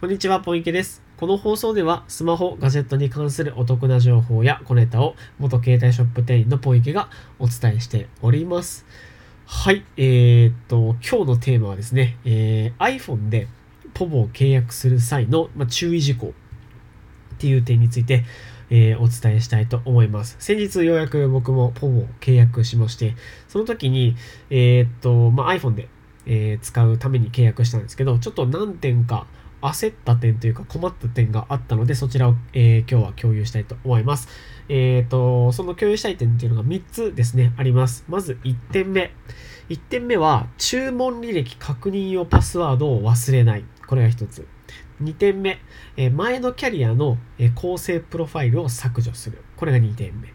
こんにちは、ポイケです。この放送ではスマホ、ガジェットに関するお得な情報や小ネタを元携帯ショップ店員のポイケがお伝えしております。はい、えー、っと、今日のテーマはですね、えー、iPhone でポボを契約する際の、ま注意事項っていう点について、えー、お伝えしたいと思います。先日ようやく僕もポボを契約しまして、その時に、えー、っと、まあ、iPhone で、え、使うために契約したんですけど、ちょっと何点か焦った点というか困った点があったので、そちらを、えー、今日は共有したいと思います。えっ、ー、と、その共有したい点っていうのが3つですね、あります。まず1点目。1点目は、注文履歴確認用パスワードを忘れない。これが1つ。2点目、え、前のキャリアの、え、構成プロファイルを削除する。これが2点目。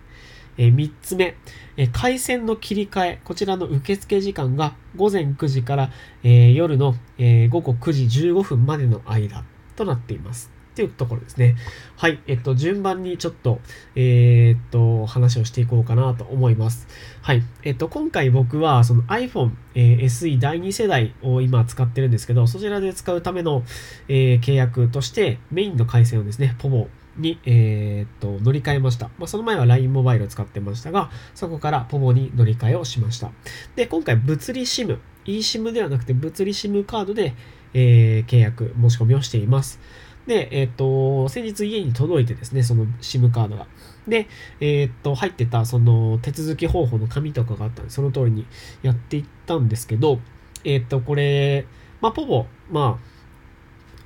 え、3つ目、え、回線の切り替え、こちらの受付時間が午前9時から、え、夜の、え午後9時15分までの間となっています。っていうところですね。はい。えっと、順番にちょっと、えー、っと、話をしていこうかなと思います。はい。えっと、今回僕は、その iPhone、えー、SE 第2世代を今使ってるんですけど、そちらで使うための、えー、契約として、メインの回線をですね、ポボに、えー、っと乗り換えました。まあ、その前は LINE モバイルを使ってましたが、そこからポモに乗り換えをしました。で、今回物理 SIM、eSIM ではなくて物理 SIM カードで、えー、契約、申し込みをしています。で、えー、っと、先日家に届いてですね、その SIM カードが。で、えー、っと、入ってたその手続き方法の紙とかがあったんで、その通りにやっていったんですけど、えっと、これ、まあ、ポボ、まあ、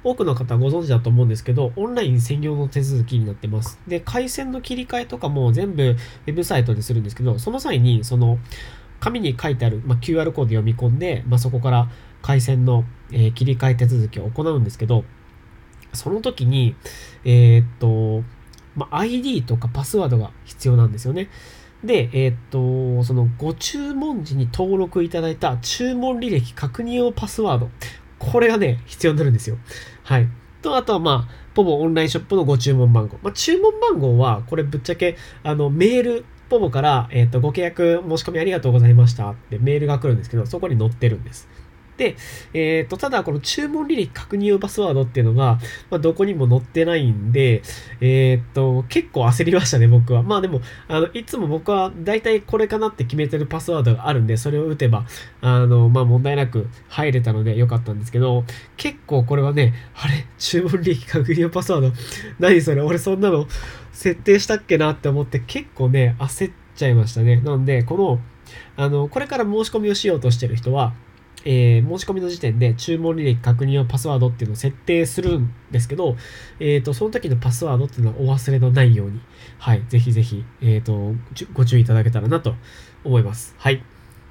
多くの方ご存知だと思うんですけど、オンライン専用の手続きになってます。で、回線の切り替えとかも全部ウェブサイトでするんですけど、その際に、その、紙に書いてある、まあ、QR コード読み込んで、まあ、そこから回線の、えー、切り替え手続きを行うんですけど、その時に、えー、っと、まあ、ID とかパスワードが必要なんですよね。で、えー、っと、そのご注文時に登録いただいた注文履歴確認用パスワード。これがね、必要になるんですよ。はい。と、あとはまあ、ポボオンラインショップのご注文番号。まあ、注文番号は、これぶっちゃけ、あの、メール、ポボから、えっ、ー、と、ご契約申し込みありがとうございましたってメールが来るんですけど、そこに載ってるんです。で、えっ、ー、と、ただこの注文履歴確認用パスワードっていうのが、まあ、どこにも載ってないんで、えっ、ー、と、結構焦りましたね、僕は。まあでも、あの、いつも僕は大体これかなって決めてるパスワードがあるんで、それを打てば、あの、まあ問題なく入れたので良かったんですけど、結構これはね、あれ？注文履歴確認用パスワード？何それ？俺そんなの設定したっけなって思って結構ね、焦っちゃいましたね。なんで、この、あの、これから申し込みをしようとしてる人は、えー、申し込みの時点で注文履歴確認用パスワードっていうのを設定するんですけど、えっ、ー、と、その時のパスワードっていうのはお忘れのないように、はい、ぜひぜひ、えっ、ー、と、ご注意いただけたらなと思います。はい。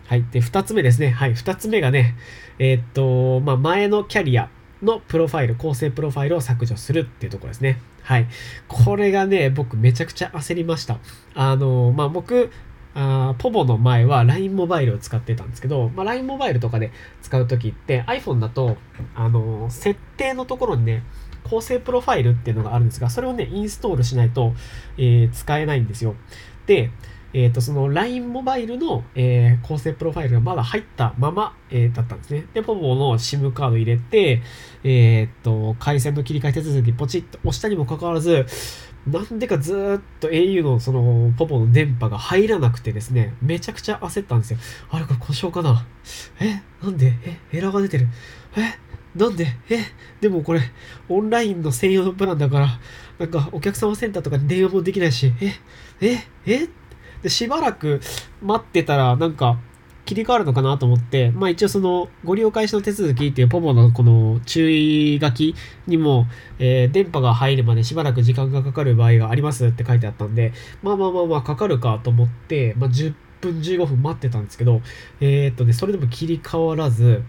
はい。で、二つ目ですね。はい。二つ目がね、えっ、と、まあ、前のキャリアのプロファイル、構成プロファイルを削除するっていうところですね。はい。これがね、僕めちゃくちゃ焦りました。あの、まあ、僕、あポボの前は LINE モバイルを使ってたんですけど、まあ、LINE モバイルとかで使うときって iPhone だと、あのー、設定のところにね、構成プロファイルっていうのがあるんですが、それをね、インストールしないと、えー、使えないんですよ。で、えっ、ー、と、その LINE モバイルの、えー、構成プロファイルがまだ入ったまま、えー、だったんですね。で、ポポの SIM カード入れて、えっ、と、回線の切り替え手続きポチッと押したにもかかわらず、なんでかずっと au のそのポポの電波が入らなくてですね、めちゃくちゃ焦ったんですよ。あれこれ故障かな？え？なんで？え？エラーが出てる？え？なんで？え？でもこれ、オンラインの専用のプランだから、なんかお客様センターとかに電話もできないし、え？え？え？で、しばらく待ってたら、なんか、切り替わるのかなと思って、まあ一応そのご利用開始の手続きっていうポポのこの注意書きにも、えー、電波が入るまでしばらく時間がかかる場合がありますって書いてあったんで、まあまあまあまあかかるかと思って、まあ10分15分待ってたんですけど、えー、っとね、それでも切り替わらず、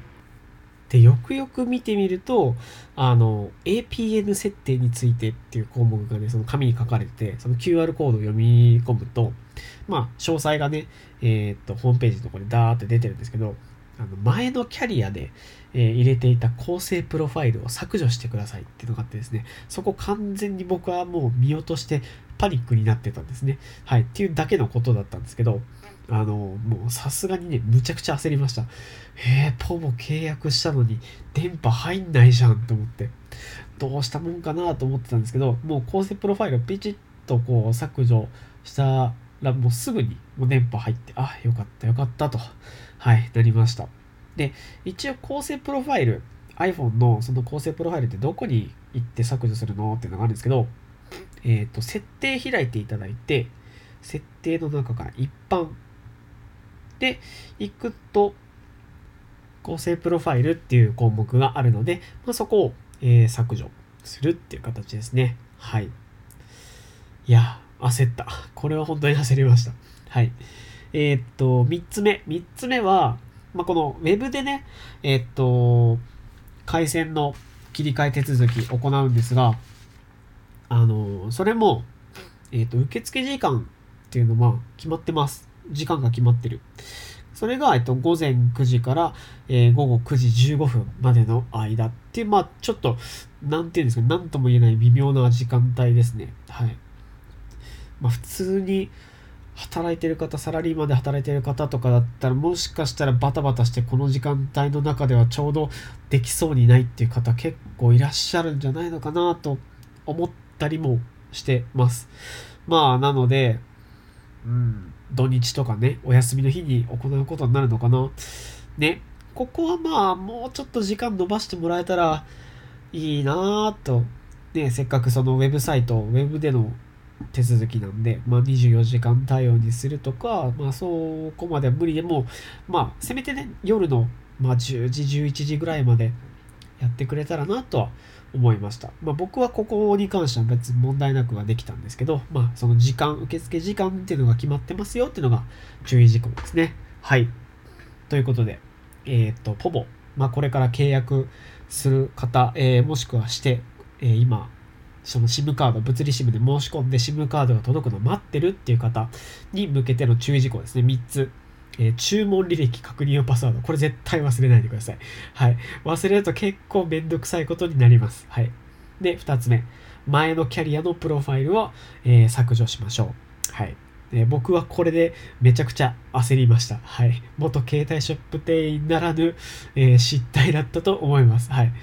で、よくよく見てみると、あの、APN 設定についてっていう項目がね、その紙に書かれて、その QR コードを読み込むと、まあ、詳細がね、えー、っと、ホームページのところにダーって出てるんですけど、あの前のキャリアで、えー、入れていた構成プロファイルを削除してくださいっていうのがあってですね、そこ完全に僕はもう見落としてパニックになってたんですね。はい。っていうだけのことだったんですけど、あの、もうさすがにね、むちゃくちゃ焦りました。えー、ポボ契約したのに電波入んないじゃんと思って、どうしたもんかなと思ってたんですけど、もう構成プロファイルをピチッとこう削除したら、もうすぐにもう電波入って、あ、よかったよかったと、はい、なりました。で、一応構成プロファイル、iPhone のその構成プロファイルってどこに行って削除するのっていうのがあるんですけど、えっ、ー、と、設定開いていただいて、設定の中から一般で行くと、構成プロファイルっていう項目があるので、まあ、そこを、えー、削除するっていう形ですね。はい。いや、焦った。これは本当に焦りました。はい。えー、っと、3つ目。3つ目は、まあ、この Web でね、えー、っと、回線の切り替え手続き行うんですが、あの、それも、えっと、受付時間っていうのは決まってます。時間が決まってる。それが、えっと、午前9時から、えー、午後9時15分までの間って、まあ、ちょっと、なんていうんですか、なんとも言えない微妙な時間帯ですね。はい。まあ、普通に、働いてる方、サラリーマンで働いてる方とかだったら、もしかしたらバタバタしてこの時間帯の中ではちょうどできそうにないっていう方結構いらっしゃるんじゃないのかなと思ったりもしてます。まあ、なので、うん、土日とかね、お休みの日に行うことになるのかな。ね、ここはまあ、もうちょっと時間延ばしてもらえたらいいなぁと、ね、せっかくそのウェブサイト、ウェブでの手続きなんで、まあ、24時間対応にするとか、まあ、そこまでは無理でも、まあ、せめてね、夜の、まあ、10時、11時ぐらいまでやってくれたらなとは思いました。まあ、僕はここに関しては別に問題なくはできたんですけど、まあ、その時間、受付時間っていうのが決まってますよっていうのが注意事項ですね。はい。ということで、えっ、と、ポボ、まあ、これから契約する方、えー、もしくはして、えー、今、その SIM カード、物理 SIM で申し込んで SIM カードが届くのを待ってるっていう方に向けての注意事項ですね。3つ。えー、注文履歴確認用パスワード。これ絶対忘れないでください。はい。忘れると結構めんどくさいことになります。はい。で、2つ目。前のキャリアのプロファイルを、えー、削除しましょう。はい。え、僕はこれでめちゃくちゃ焦りました。はい。元携帯ショップ店員ならぬ、えー、失態だったと思います。はい。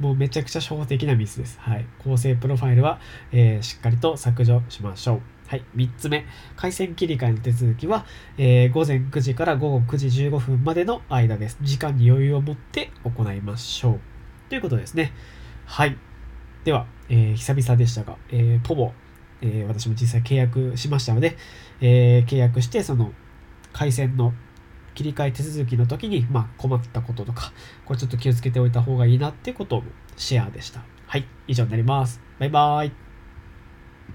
もうめちゃくちゃ初歩的なミスです。はい。構成プロファイルは、えー、しっかりと削除しましょう。はい。3つ目。回線切り替えの手続きは、えー、午前9時から午後9時15分までの間です。時間に余裕を持って行いましょう。ということですね。はい。では、えー、久々でしたが、えー、ポボ、えー、私も実際契約しましたので、えー、契約して、その、回線の切り替え手続きの時に、まあ、困ったこととか、これちょっと気をつけておいた方がいいなっていうことをシェアでした。はい、以上になります。バイバーイ。